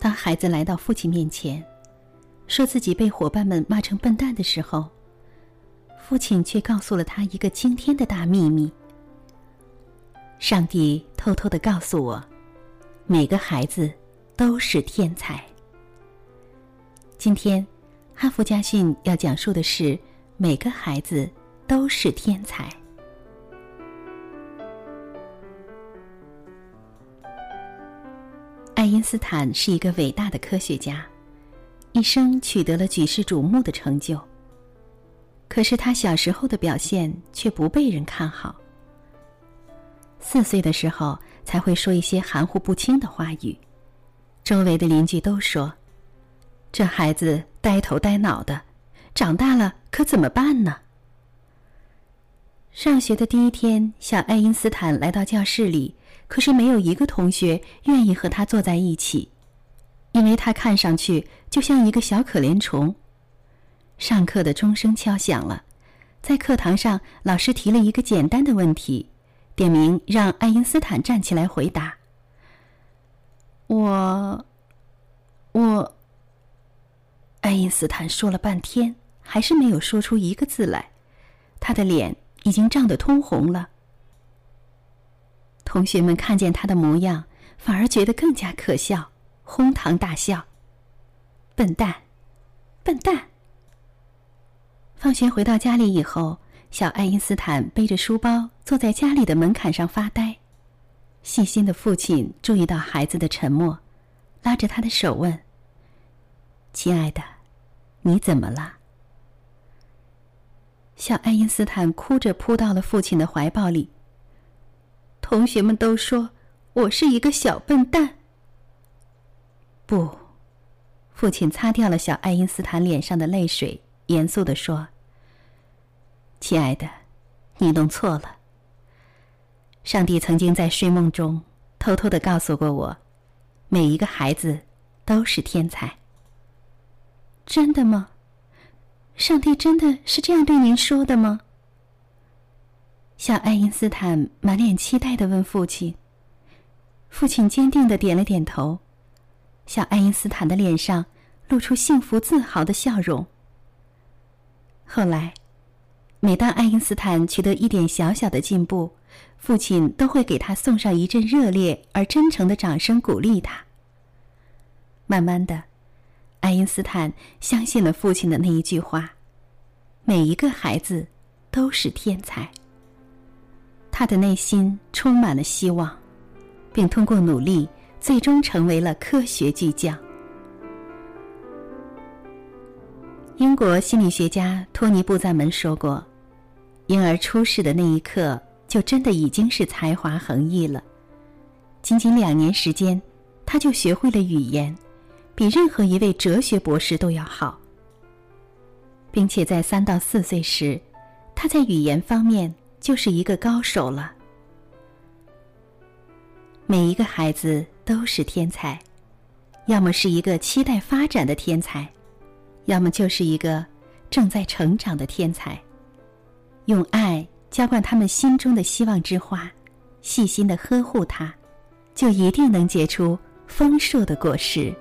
当孩子来到父亲面前，说自己被伙伴们骂成笨蛋的时候，父亲却告诉了他一个惊天的大秘密。上帝偷偷的告诉我，每个孩子都是天才。今天，哈佛家训要讲述的是每个孩子都是天才。爱因斯坦是一个伟大的科学家，一生取得了举世瞩目的成就。可是他小时候的表现却不被人看好。四岁的时候才会说一些含糊不清的话语，周围的邻居都说：“这孩子呆头呆脑的，长大了可怎么办呢？”上学的第一天，小爱因斯坦来到教室里。可是没有一个同学愿意和他坐在一起，因为他看上去就像一个小可怜虫。上课的钟声敲响了，在课堂上，老师提了一个简单的问题，点名让爱因斯坦站起来回答。我，我，爱因斯坦说了半天，还是没有说出一个字来，他的脸已经涨得通红了。同学们看见他的模样，反而觉得更加可笑，哄堂大笑。笨蛋，笨蛋！放学回到家里以后，小爱因斯坦背着书包坐在家里的门槛上发呆。细心的父亲注意到孩子的沉默，拉着他的手问：“亲爱的，你怎么了？”小爱因斯坦哭着扑到了父亲的怀抱里。同学们都说我是一个小笨蛋。不，父亲擦掉了小爱因斯坦脸上的泪水，严肃的说：“亲爱的，你弄错了。上帝曾经在睡梦中偷偷的告诉过我，每一个孩子都是天才。真的吗？上帝真的是这样对您说的吗？”小爱因斯坦满脸期待的问父亲。父亲坚定的点了点头。小爱因斯坦的脸上露出幸福自豪的笑容。后来，每当爱因斯坦取得一点小小的进步，父亲都会给他送上一阵热烈而真诚的掌声，鼓励他。慢慢的，爱因斯坦相信了父亲的那一句话：“每一个孩子都是天才。”他的内心充满了希望，并通过努力，最终成为了科学巨匠。英国心理学家托尼·布赞门说过：“婴儿出世的那一刻，就真的已经是才华横溢了。仅仅两年时间，他就学会了语言，比任何一位哲学博士都要好。并且在三到四岁时，他在语言方面。”就是一个高手了。每一个孩子都是天才，要么是一个期待发展的天才，要么就是一个正在成长的天才。用爱浇灌他们心中的希望之花，细心的呵护它，就一定能结出丰硕的果实。